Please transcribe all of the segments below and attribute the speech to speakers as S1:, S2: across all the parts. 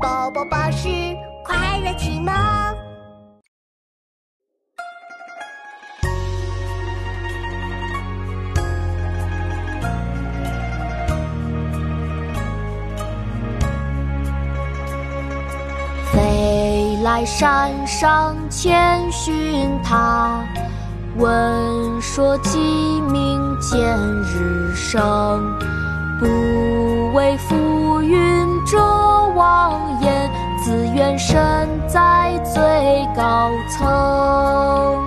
S1: 宝宝巴士快乐启蒙。
S2: 飞来山上千寻塔，闻说鸡鸣见日升。不畏浮云遮望眼，自愿身在最高层。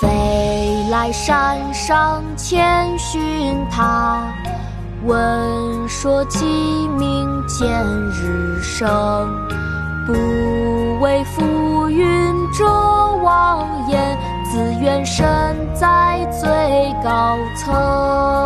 S2: 飞来山上千寻塔，闻说鸡鸣见日升。不为浮云遮望眼，自愿身在最高层。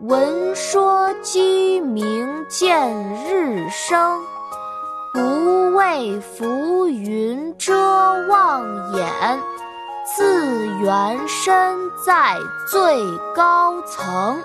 S2: 闻说鸡鸣见日升，不畏浮云遮望眼，自缘身在最高层。